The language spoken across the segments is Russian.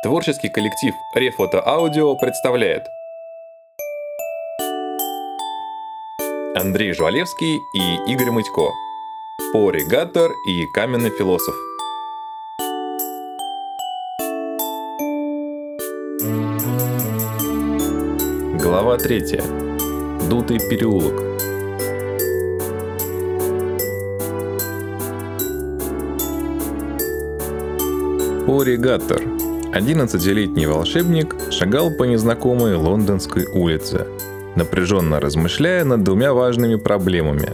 Творческий коллектив Рефото Аудио представляет Андрей Жвалевский и Игорь Мытько Поригатор и Каменный философ Глава третья. Дутый переулок. Поригатор. 11-летний волшебник шагал по незнакомой лондонской улице, напряженно размышляя над двумя важными проблемами.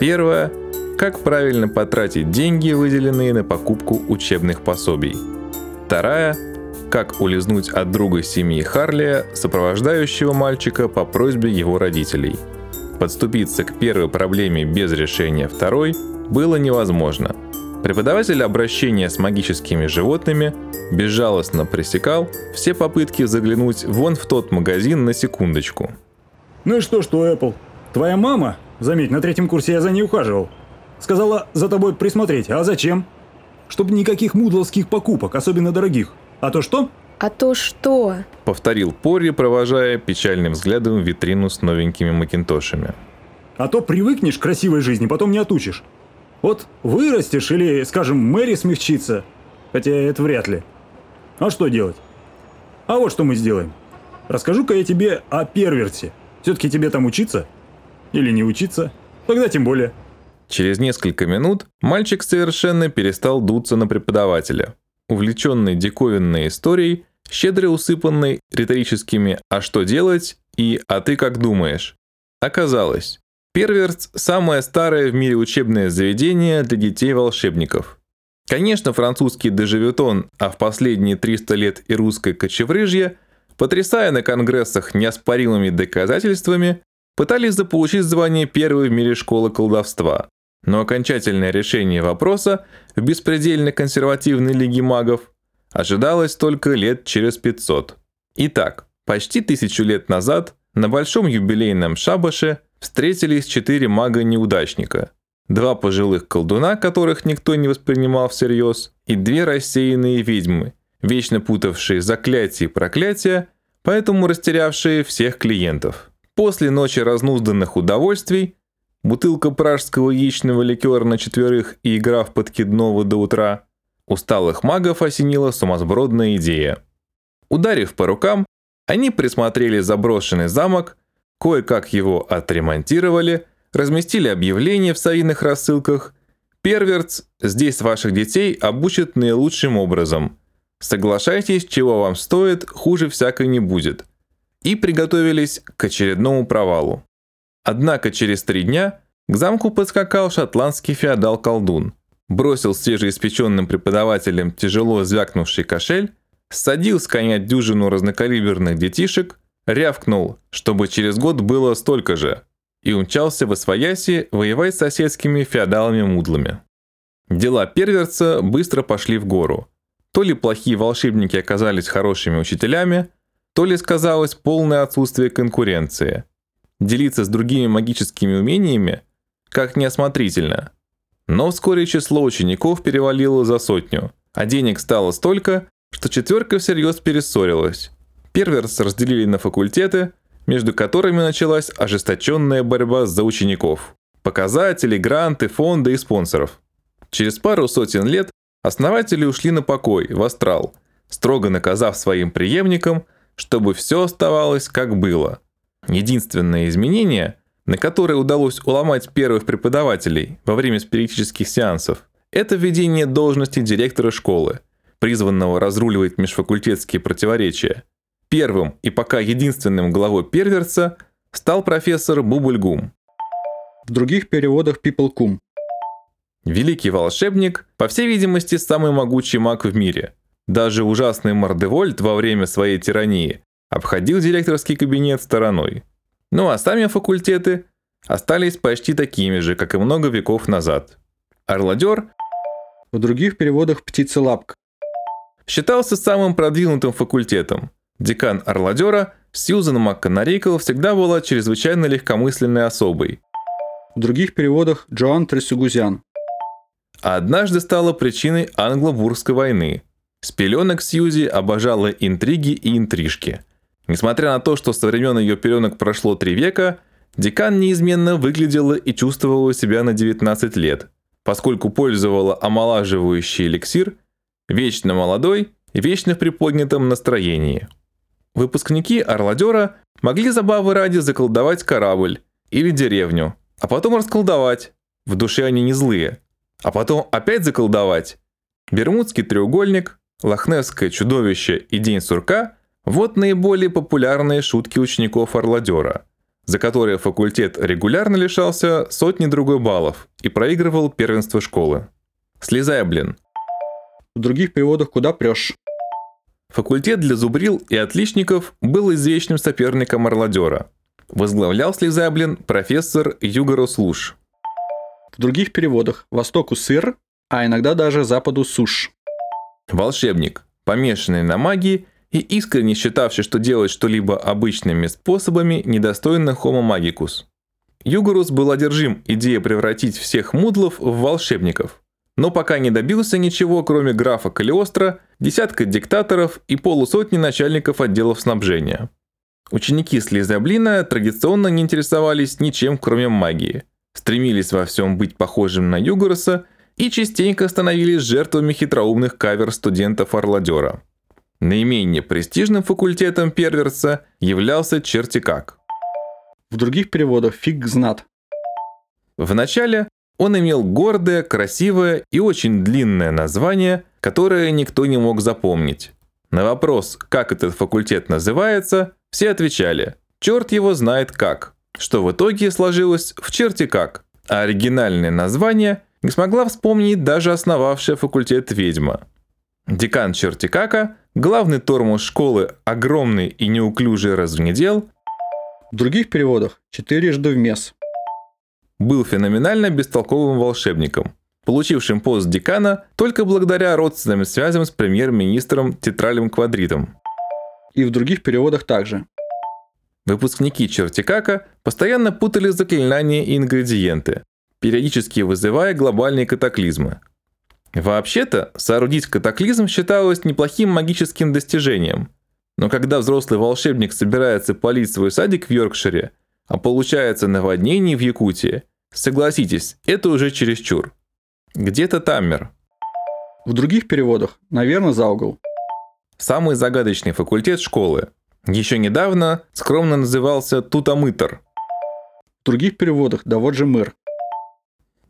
Первое – как правильно потратить деньги, выделенные на покупку учебных пособий. Вторая – как улизнуть от друга семьи Харлия, сопровождающего мальчика по просьбе его родителей. Подступиться к первой проблеме без решения второй было невозможно – Преподаватель обращения с магическими животными безжалостно пресекал все попытки заглянуть вон в тот магазин на секундочку. Ну и что, что Apple? Твоя мама, заметь, на третьем курсе я за ней ухаживал, сказала за тобой присмотреть. А зачем? Чтобы никаких мудловских покупок, особенно дорогих. А то что? А то что? Повторил Пори, провожая печальным взглядом витрину с новенькими макинтошами. А то привыкнешь к красивой жизни, потом не отучишь. Вот вырастешь или, скажем, Мэри смягчится. Хотя это вряд ли. А что делать? А вот что мы сделаем. Расскажу-ка я тебе о перверте. Все-таки тебе там учиться? Или не учиться? Тогда тем более. Через несколько минут мальчик совершенно перестал дуться на преподавателя. Увлеченный диковинной историей, щедро усыпанной риторическими «а что делать?» и «а ты как думаешь?». Оказалось, Перверс – самое старое в мире учебное заведение для детей-волшебников. Конечно, французский дежавютон, а в последние 300 лет и русское кочеврыжье, потрясая на конгрессах неоспоримыми доказательствами, пытались заполучить звание первой в мире школы колдовства. Но окончательное решение вопроса в беспредельно консервативной лиге магов ожидалось только лет через 500. Итак, почти тысячу лет назад на большом юбилейном шабаше – встретились четыре мага-неудачника. Два пожилых колдуна, которых никто не воспринимал всерьез, и две рассеянные ведьмы, вечно путавшие заклятия и проклятия, поэтому растерявшие всех клиентов. После ночи разнузданных удовольствий, бутылка пражского яичного ликера на четверых и игра в подкидного до утра, усталых магов осенила сумасбродная идея. Ударив по рукам, они присмотрели заброшенный замок – кое-как его отремонтировали, разместили объявления в совиных рассылках. Первертс здесь ваших детей обучат наилучшим образом. Соглашайтесь, чего вам стоит, хуже всякой не будет. И приготовились к очередному провалу. Однако через три дня к замку подскакал шотландский феодал-колдун, бросил свежеиспеченным преподавателям тяжело звякнувший кошель, садил с коня дюжину разнокалиберных детишек, рявкнул, чтобы через год было столько же, и умчался в Освояси воевать с соседскими феодалами-мудлами. Дела перверца быстро пошли в гору. То ли плохие волшебники оказались хорошими учителями, то ли сказалось полное отсутствие конкуренции. Делиться с другими магическими умениями как неосмотрительно. Но вскоре число учеников перевалило за сотню, а денег стало столько, что четверка всерьез перессорилась. Перверс разделили на факультеты, между которыми началась ожесточенная борьба за учеников. Показатели, гранты, фонды и спонсоров. Через пару сотен лет основатели ушли на покой, в астрал, строго наказав своим преемникам, чтобы все оставалось как было. Единственное изменение, на которое удалось уломать первых преподавателей во время спиритических сеансов, это введение должности директора школы, призванного разруливать межфакультетские противоречия – Первым и пока единственным главой перверца стал профессор Бубульгум. В других переводах Пиплкум. Великий волшебник, по всей видимости, самый могучий маг в мире. Даже ужасный Мордевольт во время своей тирании обходил директорский кабинет стороной. Ну а сами факультеты остались почти такими же, как и много веков назад. Орладер в других переводах птицелапка считался самым продвинутым факультетом – Декан Орладера Сьюзен МакКонарикл всегда была чрезвычайно легкомысленной особой. В других переводах Джоан Тресугузян. А однажды стала причиной англо-бурской войны. С пеленок Сьюзи обожала интриги и интрижки. Несмотря на то, что со времен ее пеленок прошло три века, декан неизменно выглядела и чувствовала себя на 19 лет, поскольку пользовала омолаживающий эликсир, вечно молодой и вечно в приподнятом настроении. Выпускники Орладера могли забавы ради заколдовать корабль или деревню, а потом расколдовать. В душе они не злые. А потом опять заколдовать. Бермудский треугольник, Лохнесское чудовище и День сурка – вот наиболее популярные шутки учеников Орладера, за которые факультет регулярно лишался сотни другой баллов и проигрывал первенство школы. Слезай, блин. В других переводах «Куда прешь?». Факультет для зубрил и отличников был извечным соперником Орладера. Возглавлял Слезаблин профессор Югорос Луш. В других переводах «Востоку сыр», а иногда даже «Западу сушь». Волшебник, помешанный на магии и искренне считавший, что делать что-либо обычными способами недостойно Homo magicus. Югорус был одержим идеей превратить всех мудлов в волшебников, но пока не добился ничего, кроме графа Калиостро, десятка диктаторов и полусотни начальников отделов снабжения. Ученики Слизаблина традиционно не интересовались ничем, кроме магии, стремились во всем быть похожим на Югороса и частенько становились жертвами хитроумных кавер студентов Орладера. Наименее престижным факультетом Перверса являлся Чертикак. В других переводах «Фиг знат». Вначале он имел гордое, красивое и очень длинное название, которое никто не мог запомнить. На вопрос, как этот факультет называется, все отвечали «Черт его знает как», что в итоге сложилось в черти как, а оригинальное название не смогла вспомнить даже основавшая факультет ведьма. Декан Чертикака, главный тормоз школы, огромный и неуклюжий разгнедел, В других переводах «Четырежды в мес». Был феноменально бестолковым волшебником, получившим пост декана только благодаря родственным связям с премьер-министром Тетралем Квадритом. И в других переводах также. Выпускники Чертикака постоянно путали заклинания и ингредиенты, периодически вызывая глобальные катаклизмы. Вообще-то, соорудить катаклизм считалось неплохим магическим достижением. Но когда взрослый волшебник собирается полить свой садик в Йоркшире, а получается наводнение в Якутии, согласитесь, это уже чересчур. Где-то Таммер, В других переводах, наверное, за угол. самый загадочный факультет школы. Еще недавно скромно назывался Тутамытр. В других переводах «Да вот же мыр».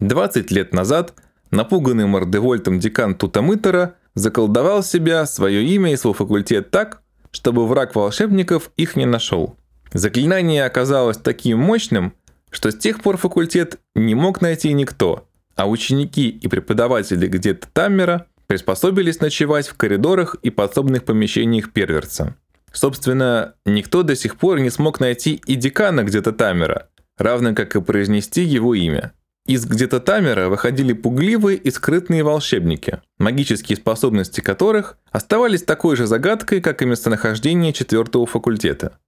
20 лет назад напуганный Мордевольтом декан Тутамытера заколдовал себя, свое имя и свой факультет так, чтобы враг волшебников их не нашел. Заклинание оказалось таким мощным, что с тех пор факультет не мог найти никто, а ученики и преподаватели где-то Таммера приспособились ночевать в коридорах и подсобных помещениях перверца. Собственно, никто до сих пор не смог найти и декана где-то Таммера, равно как и произнести его имя. Из где-то Тамера выходили пугливые и скрытные волшебники, магические способности которых оставались такой же загадкой, как и местонахождение четвертого факультета.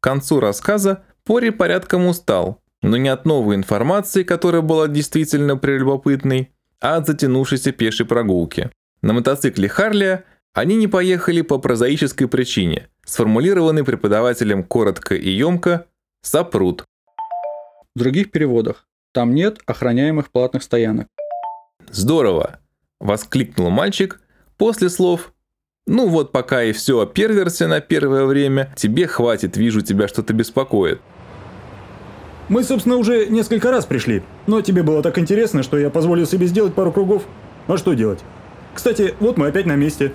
К концу рассказа Пори порядком устал, но не от новой информации, которая была действительно прелюбопытной, а от затянувшейся пешей прогулки. На мотоцикле Харлия они не поехали по прозаической причине, сформулированной преподавателем коротко и емко «сопрут». В других переводах «Там нет охраняемых платных стоянок». «Здорово!» – воскликнул мальчик после слов «Ну вот пока и все о перверсе на первое время, тебе хватит, вижу тебя что-то беспокоит». Мы, собственно, уже несколько раз пришли, но тебе было так интересно, что я позволил себе сделать пару кругов. А что делать? Кстати, вот мы опять на месте.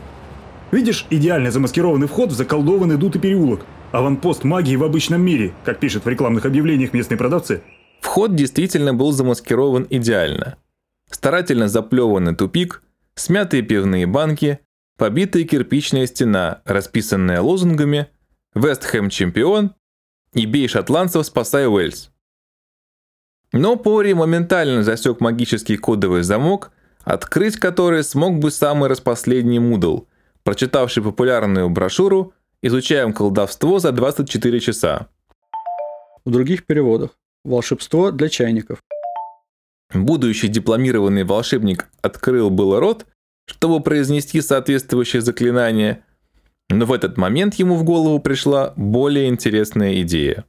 Видишь идеально замаскированный вход в заколдованный дутый переулок? Аванпост магии в обычном мире, как пишет в рекламных объявлениях местные продавцы. Вход действительно был замаскирован идеально. Старательно заплеванный тупик, смятые пивные банки, побитая кирпичная стена, расписанная лозунгами «Вестхэм чемпион» и «Бей шотландцев, спасай Уэльс». Но Пори моментально засек магический кодовый замок, открыть который смог бы самый распоследний мудл, прочитавший популярную брошюру «Изучаем колдовство за 24 часа». В других переводах «Волшебство для чайников». Будущий дипломированный волшебник открыл было рот, чтобы произнести соответствующее заклинание, но в этот момент ему в голову пришла более интересная идея.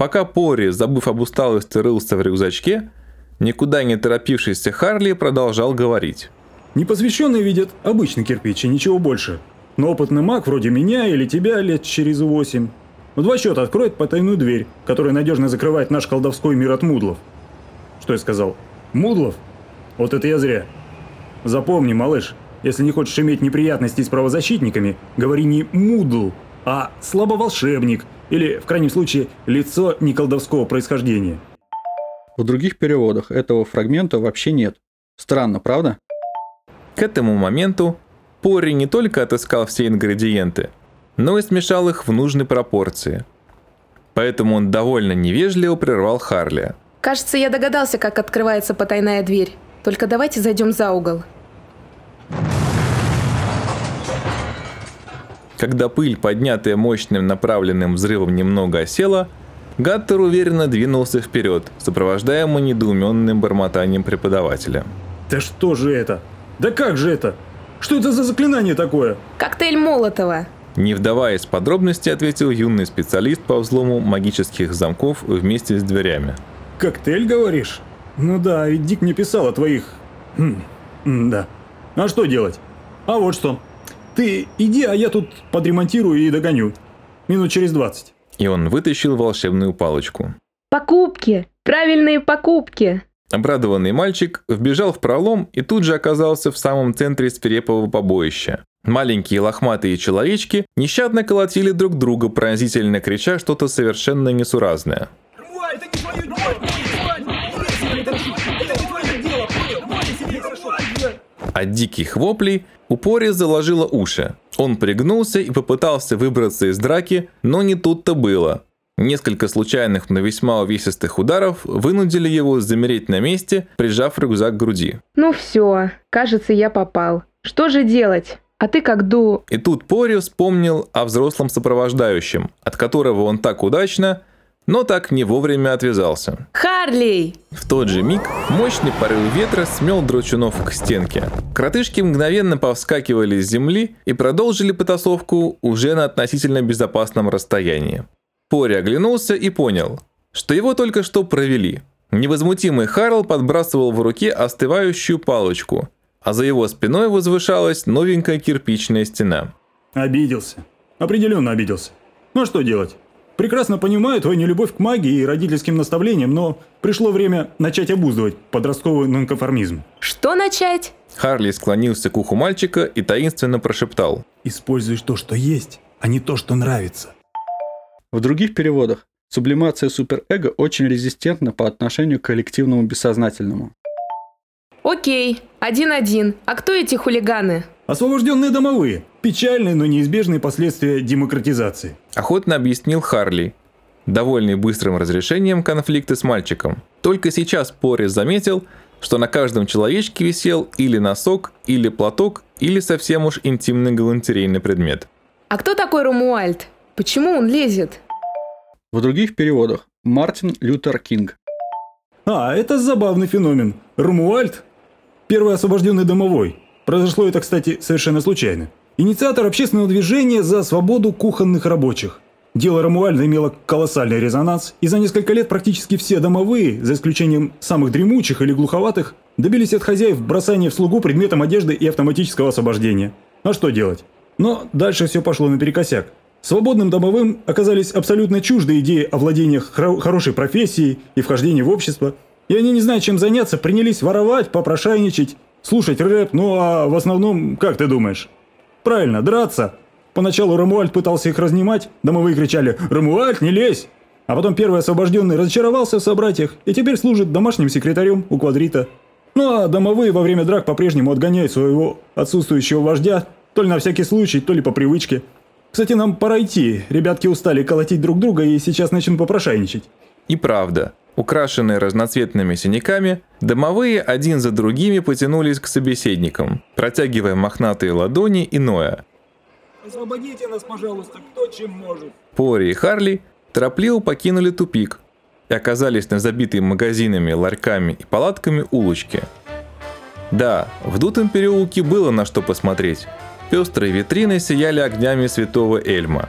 Пока Пори, забыв об усталости, рылся в рюкзачке, никуда не торопившийся Харли продолжал говорить. Непосвященные видят обычный кирпич и ничего больше. Но опытный маг вроде меня или тебя лет через восемь в два счета откроет потайную дверь, которая надежно закрывает наш колдовской мир от мудлов. Что я сказал? Мудлов? Вот это я зря. Запомни, малыш, если не хочешь иметь неприятности с правозащитниками, говори не «мудл», а «слабоволшебник» или, в крайнем случае, «лицо неколдовского происхождения». В других переводах этого фрагмента вообще нет. Странно, правда? К этому моменту Пори не только отыскал все ингредиенты, но и смешал их в нужной пропорции. Поэтому он довольно невежливо прервал Харли. Кажется, я догадался, как открывается потайная дверь. Только давайте зайдем за угол. Когда пыль, поднятая мощным направленным взрывом, немного осела, Гаттер уверенно двинулся вперед, сопровождаемый недоуменным бормотанием преподавателя. Да что же это? Да как же это? Что это за заклинание такое? Коктейль Молотова. Не вдаваясь в подробности, ответил юный специалист по взлому магических замков вместе с дверями. Коктейль, говоришь? Ну да, ведь Дик мне писал о твоих... Хм, да. А что делать? А вот что. Ты иди, а я тут подремонтирую и догоню. Минут через 20. И он вытащил волшебную палочку. Покупки! Правильные покупки! Обрадованный мальчик вбежал в пролом и тут же оказался в самом центре свирепого побоища. Маленькие лохматые человечки нещадно колотили друг друга, пронзительно крича что-то совершенно несуразное. От диких воплей у Пори заложило уши. Он пригнулся и попытался выбраться из драки, но не тут-то было. Несколько случайных, но весьма увесистых ударов вынудили его замереть на месте, прижав рюкзак к груди. Ну все, кажется, я попал. Что же делать? А ты как ду... И тут Пори вспомнил о взрослом сопровождающем, от которого он так удачно, но так не вовремя отвязался. Харлей! В тот же миг мощный порыв ветра смел драчунов к стенке. Кротышки мгновенно повскакивали с земли и продолжили потасовку уже на относительно безопасном расстоянии. Пори оглянулся и понял, что его только что провели. Невозмутимый Харл подбрасывал в руке остывающую палочку, а за его спиной возвышалась новенькая кирпичная стена. Обиделся. Определенно обиделся. Ну а что делать? Прекрасно понимаю твою нелюбовь к магии и родительским наставлениям, но пришло время начать обуздывать подростковый нонконформизм. Что начать? Харли склонился к уху мальчика и таинственно прошептал. Используешь то, что есть, а не то, что нравится. В других переводах сублимация суперэго очень резистентна по отношению к коллективному бессознательному. Окей, один-один. А кто эти хулиганы? Освобожденные домовые. Печальные, но неизбежные последствия демократизации. Охотно объяснил Харли, довольный быстрым разрешением конфликта с мальчиком. Только сейчас Порис заметил, что на каждом человечке висел или носок, или платок, или совсем уж интимный галантерейный предмет. А кто такой Румуальд? Почему он лезет? В других переводах Мартин Лютер Кинг. А, это забавный феномен. Румуальд – первый освобожденный домовой. Произошло это, кстати, совершенно случайно. Инициатор общественного движения за свободу кухонных рабочих. Дело Рамуальда имело колоссальный резонанс, и за несколько лет практически все домовые, за исключением самых дремучих или глуховатых, добились от хозяев бросания в слугу предметом одежды и автоматического освобождения. А что делать? Но дальше все пошло наперекосяк. Свободным домовым оказались абсолютно чужды идеи о владениях хро- хорошей профессией и вхождении в общество, и они, не зная, чем заняться, принялись воровать, попрошайничать, слушать рэп, ну а в основном, как ты думаешь? Правильно, драться. Поначалу Рамуальд пытался их разнимать, домовые кричали «Рамуальд, не лезь!» А потом первый освобожденный разочаровался в собратьях и теперь служит домашним секретарем у квадрита. Ну а домовые во время драк по-прежнему отгоняют своего отсутствующего вождя, то ли на всякий случай, то ли по привычке. Кстати, нам пора идти, ребятки устали колотить друг друга и сейчас начнут попрошайничать. И правда, украшенные разноцветными синяками, домовые один за другими потянулись к собеседникам, протягивая мохнатые ладони и ноя. Освободите нас, пожалуйста, кто чем может. Пори и Харли торопливо покинули тупик и оказались на забитой магазинами, ларьками и палатками улочке. Да, в дутом переулке было на что посмотреть. Пестрые витрины сияли огнями святого Эльма.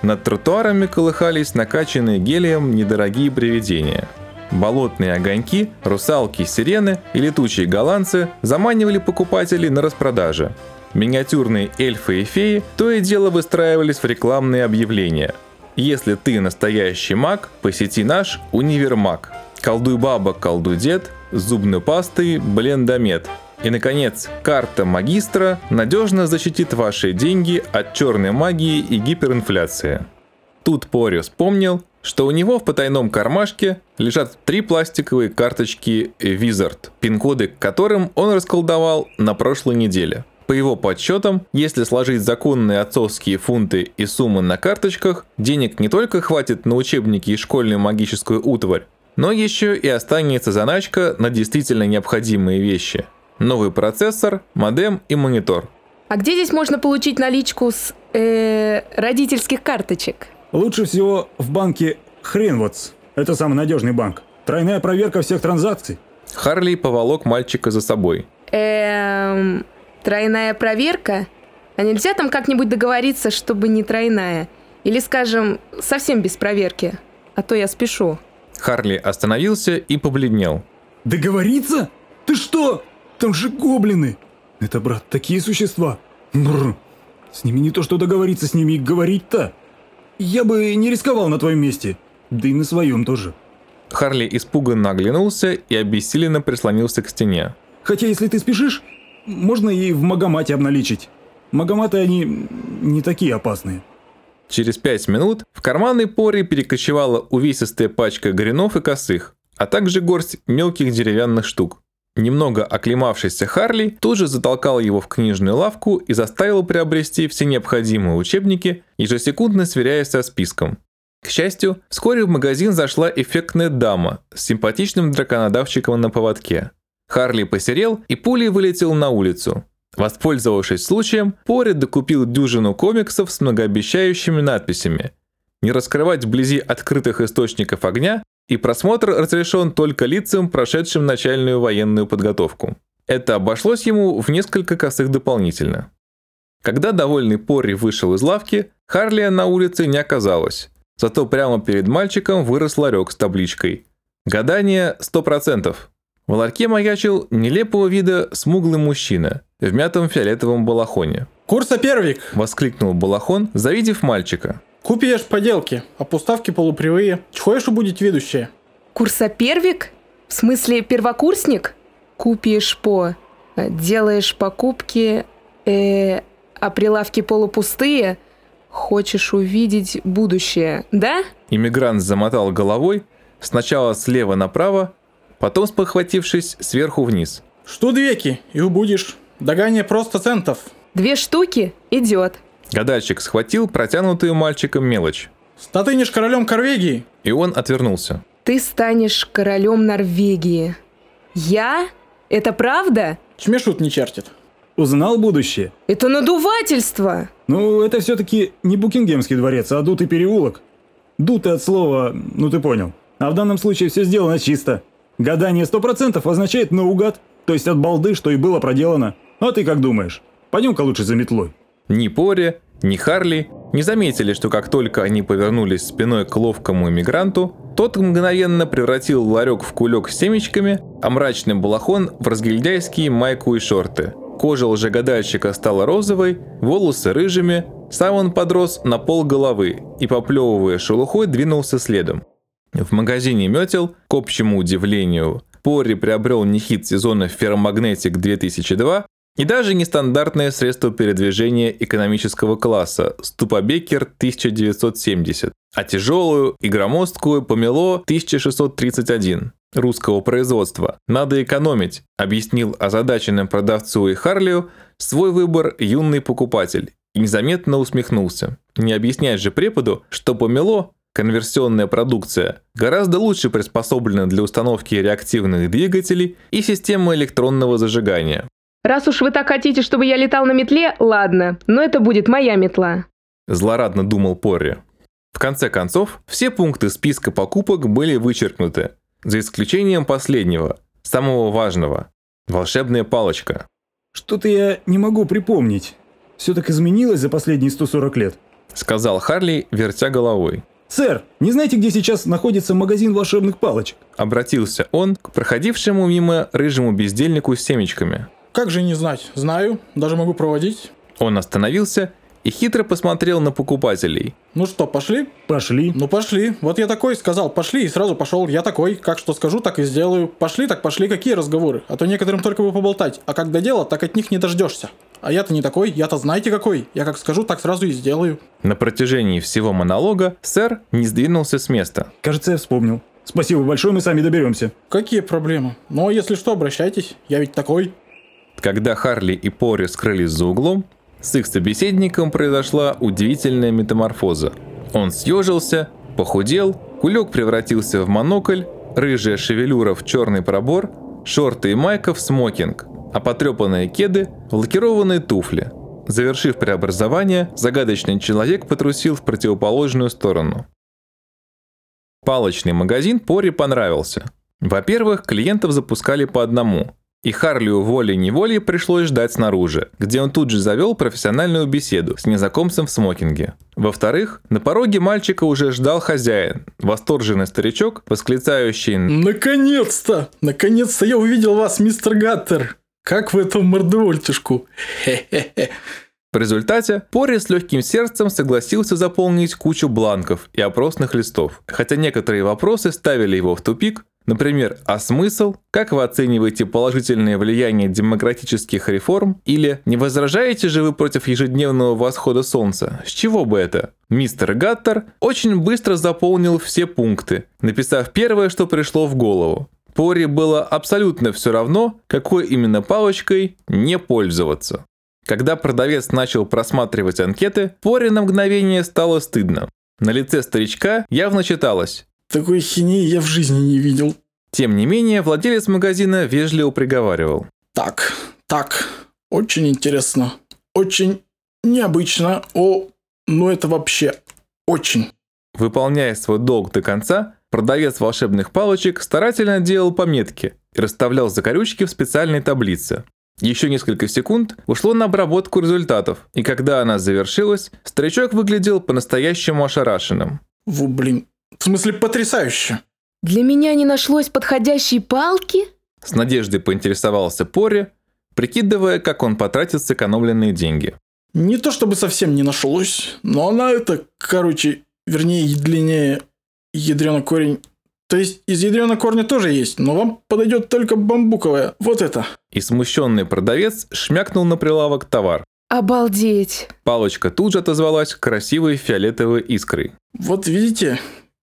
Над тротуарами колыхались накачанные гелием недорогие привидения. Болотные огоньки, русалки, сирены и летучие голландцы заманивали покупателей на распродаже. Миниатюрные эльфы и феи то и дело выстраивались в рекламные объявления. Если ты настоящий маг, посети наш универмаг. Колдуй баба, колдуй дед, зубной пастой блендомет. И, наконец, карта магистра надежно защитит ваши деньги от черной магии и гиперинфляции. Тут Пори вспомнил, что у него в потайном кармашке лежат три пластиковые карточки Wizard, пин-коды к которым он расколдовал на прошлой неделе. По его подсчетам, если сложить законные отцовские фунты и суммы на карточках, денег не только хватит на учебники и школьную магическую утварь, но еще и останется заначка на действительно необходимые вещи. Новый процессор, модем и монитор. А где здесь можно получить наличку с э, родительских карточек? Лучше всего в банке Хренвотс. Это самый надежный банк. Тройная проверка всех транзакций. Харли поволок мальчика за собой. Эм, тройная проверка? А нельзя там как-нибудь договориться, чтобы не тройная? Или, скажем, совсем без проверки? А то я спешу. Харли остановился и побледнел. Договориться? Ты что? Там же гоблины. Это, брат, такие существа. Бррр. С ними не то что договориться, с ними и говорить-то. Я бы не рисковал на твоем месте. Да и на своем тоже. Харли испуганно оглянулся и обессиленно прислонился к стене. Хотя, если ты спешишь, можно и в Магомате обналичить. Магоматы они не такие опасные. Через пять минут в карманной поре перекочевала увесистая пачка гринов и косых, а также горсть мелких деревянных штук. Немного оклемавшийся Харли тут же затолкал его в книжную лавку и заставил приобрести все необходимые учебники, ежесекундно сверяясь со списком. К счастью, вскоре в магазин зашла эффектная дама с симпатичным драконодавчиком на поводке. Харли посерел и пулей вылетел на улицу. Воспользовавшись случаем, Пори докупил дюжину комиксов с многообещающими надписями. Не раскрывать вблизи открытых источников огня и просмотр разрешен только лицам, прошедшим начальную военную подготовку. Это обошлось ему в несколько косых дополнительно. Когда довольный Пори вышел из лавки, Харлия на улице не оказалось. Зато прямо перед мальчиком вырос ларек с табличкой «Гадание 100%». В ларьке маячил нелепого вида смуглый мужчина в мятом фиолетовом балахоне. «Курса первик!» – воскликнул балахон, завидев мальчика. Купишь поделки, а поставки полупривые. Чего еще будет ведущее? Курсопервик? В смысле первокурсник? Купишь по... э, Делаешь покупки... Э, а прилавки полупустые? Хочешь увидеть будущее, да? Иммигрант замотал головой, сначала слева направо, потом, спохватившись, сверху вниз. Что двеки, и убудешь. Догание просто центов. Две штуки? Идет. Гадальщик схватил протянутую мальчиком мелочь, Статынешь королем Корвегии. и он отвернулся. Ты станешь королем Норвегии. Я? Это правда? Чмешут не чертит. Узнал будущее? Это надувательство! Ну, это все-таки не Букингемский дворец, а дутый переулок. Дутый от слова, ну ты понял. А в данном случае все сделано чисто. Гадание 100% означает наугад, то есть от балды, что и было проделано. А ты как думаешь? Пойдем-ка лучше за метлой. Ни Пори, ни Харли не заметили, что как только они повернулись спиной к ловкому иммигранту, тот мгновенно превратил ларек в кулек с семечками, а мрачный балахон в разгильдяйские майку и шорты. Кожа лжегадальщика стала розовой, волосы рыжими, сам он подрос на пол головы и, поплевывая шелухой, двинулся следом. В магазине метел, к общему удивлению, Пори приобрел не хит сезона Ferromagnetic 2002 и даже нестандартное средство передвижения экономического класса Ступабекер 1970, а тяжелую и громоздкую Помело 1631 русского производства. Надо экономить, объяснил озадаченным продавцу и Харлию свой выбор юный покупатель и незаметно усмехнулся. Не объяснять же преподу, что Помело Конверсионная продукция гораздо лучше приспособлена для установки реактивных двигателей и системы электронного зажигания. Раз уж вы так хотите, чтобы я летал на метле, ладно, но это будет моя метла. Злорадно думал Порри. В конце концов, все пункты списка покупок были вычеркнуты, за исключением последнего, самого важного. Волшебная палочка. Что-то я не могу припомнить. Все так изменилось за последние 140 лет. Сказал Харли, вертя головой. Сэр, не знаете, где сейчас находится магазин волшебных палочек? Обратился он к проходившему мимо рыжему бездельнику с семечками. Как же не знать? Знаю, даже могу проводить. Он остановился и хитро посмотрел на покупателей. Ну что, пошли? Пошли. Ну пошли. Вот я такой сказал, пошли, и сразу пошел. Я такой, как что скажу, так и сделаю. Пошли, так пошли, какие разговоры? А то некоторым только бы поболтать, а как до дела, так от них не дождешься. А я-то не такой, я-то знаете какой. Я как скажу, так сразу и сделаю. На протяжении всего монолога сэр не сдвинулся с места. Кажется, я вспомнил. Спасибо большое, мы сами доберемся. Какие проблемы? Ну, а если что, обращайтесь. Я ведь такой. Когда Харли и Пори скрылись за углом, с их собеседником произошла удивительная метаморфоза. Он съежился, похудел, кулек превратился в монокль, рыжая шевелюра в черный пробор, шорты и майка в смокинг, а потрепанные кеды в лакированные туфли. Завершив преобразование, загадочный человек потрусил в противоположную сторону. Палочный магазин Пори понравился. Во-первых, клиентов запускали по одному, и Харлию волей-неволей пришлось ждать снаружи, где он тут же завел профессиональную беседу с незнакомцем в смокинге. Во-вторых, на пороге мальчика уже ждал хозяин, восторженный старичок, восклицающий Наконец-то! Наконец-то я увидел вас, мистер Гаттер! Как в этом мордовольтишку? Хе-хе-хе. В результате Пори с легким сердцем согласился заполнить кучу бланков и опросных листов, хотя некоторые вопросы ставили его в тупик, например, а смысл, как вы оцениваете положительное влияние демократических реформ или не возражаете же вы против ежедневного восхода солнца, с чего бы это? Мистер Гаттер очень быстро заполнил все пункты, написав первое, что пришло в голову. Пори было абсолютно все равно, какой именно палочкой не пользоваться. Когда продавец начал просматривать анкеты, Пори на мгновение стало стыдно. На лице старичка явно читалось. Такой хинеи я в жизни не видел. Тем не менее, владелец магазина вежливо приговаривал. Так, так, очень интересно. Очень необычно. О, ну это вообще очень. Выполняя свой долг до конца, продавец волшебных палочек старательно делал пометки и расставлял закорючки в специальной таблице. Еще несколько секунд ушло на обработку результатов, и когда она завершилась, старичок выглядел по-настоящему ошарашенным. Во, блин. В смысле, потрясающе. Для меня не нашлось подходящей палки? С надеждой поинтересовался Пори, прикидывая, как он потратит сэкономленные деньги. Не то чтобы совсем не нашлось, но она это, короче, вернее, длиннее ядрёный корень. То есть из ядрёного корня тоже есть, но вам подойдет только бамбуковая. Вот это. И смущенный продавец шмякнул на прилавок товар. Обалдеть. Палочка тут же отозвалась красивой фиолетовой искрой. Вот видите,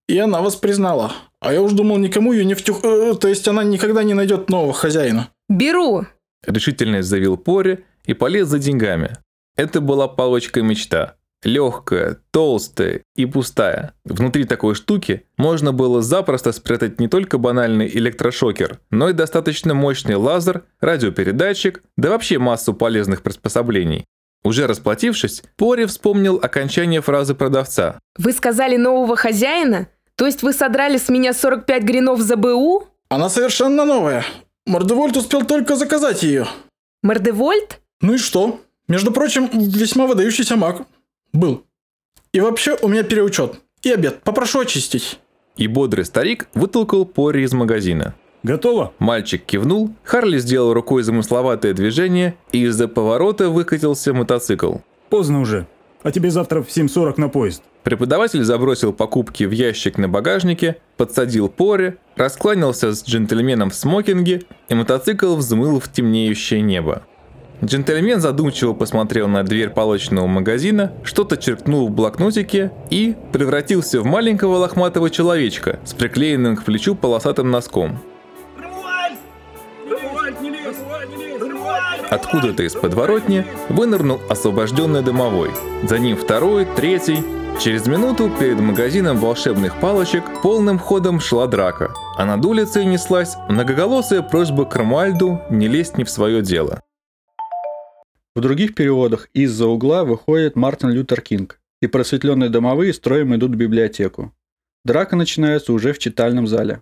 и она вас признала. А я уж думал, никому ее не втюх... э, то есть она никогда не найдет нового хозяина. Беру. Решительно заявил Пори и полез за деньгами. Это была палочка мечта. Легкая, толстая и пустая. Внутри такой штуки можно было запросто спрятать не только банальный электрошокер, но и достаточно мощный лазер, радиопередатчик, да вообще массу полезных приспособлений. Уже расплатившись, Пори вспомнил окончание фразы продавца. Вы сказали нового хозяина? То есть вы содрали с меня 45 гринов за БУ? Она совершенно новая. Мордевольт успел только заказать ее. Мордевольт? Ну и что? Между прочим, весьма выдающийся маг. Был. И вообще у меня переучет. И обед. Попрошу очистить. И бодрый старик вытолкал Пори из магазина. Готово? Мальчик кивнул, Харли сделал рукой замысловатое движение, и из-за поворота выкатился мотоцикл. Поздно уже. А тебе завтра в 7.40 на поезд. Преподаватель забросил покупки в ящик на багажнике, подсадил Пори, раскланялся с джентльменом в смокинге, и мотоцикл взмыл в темнеющее небо. Джентльмен задумчиво посмотрел на дверь палочного магазина, что-то черкнул в блокнотике и превратился в маленького лохматого человечка с приклеенным к плечу полосатым носком. Откуда-то из подворотни вынырнул освобожденный домовой. За ним второй, третий. Через минуту перед магазином волшебных палочек полным ходом шла драка, а над улицей неслась многоголосая просьба к Ромуальду не лезть не в свое дело. В других переводах из-за угла выходит Мартин Лютер Кинг, и просветленные домовые строем идут в библиотеку. Драка начинается уже в читальном зале.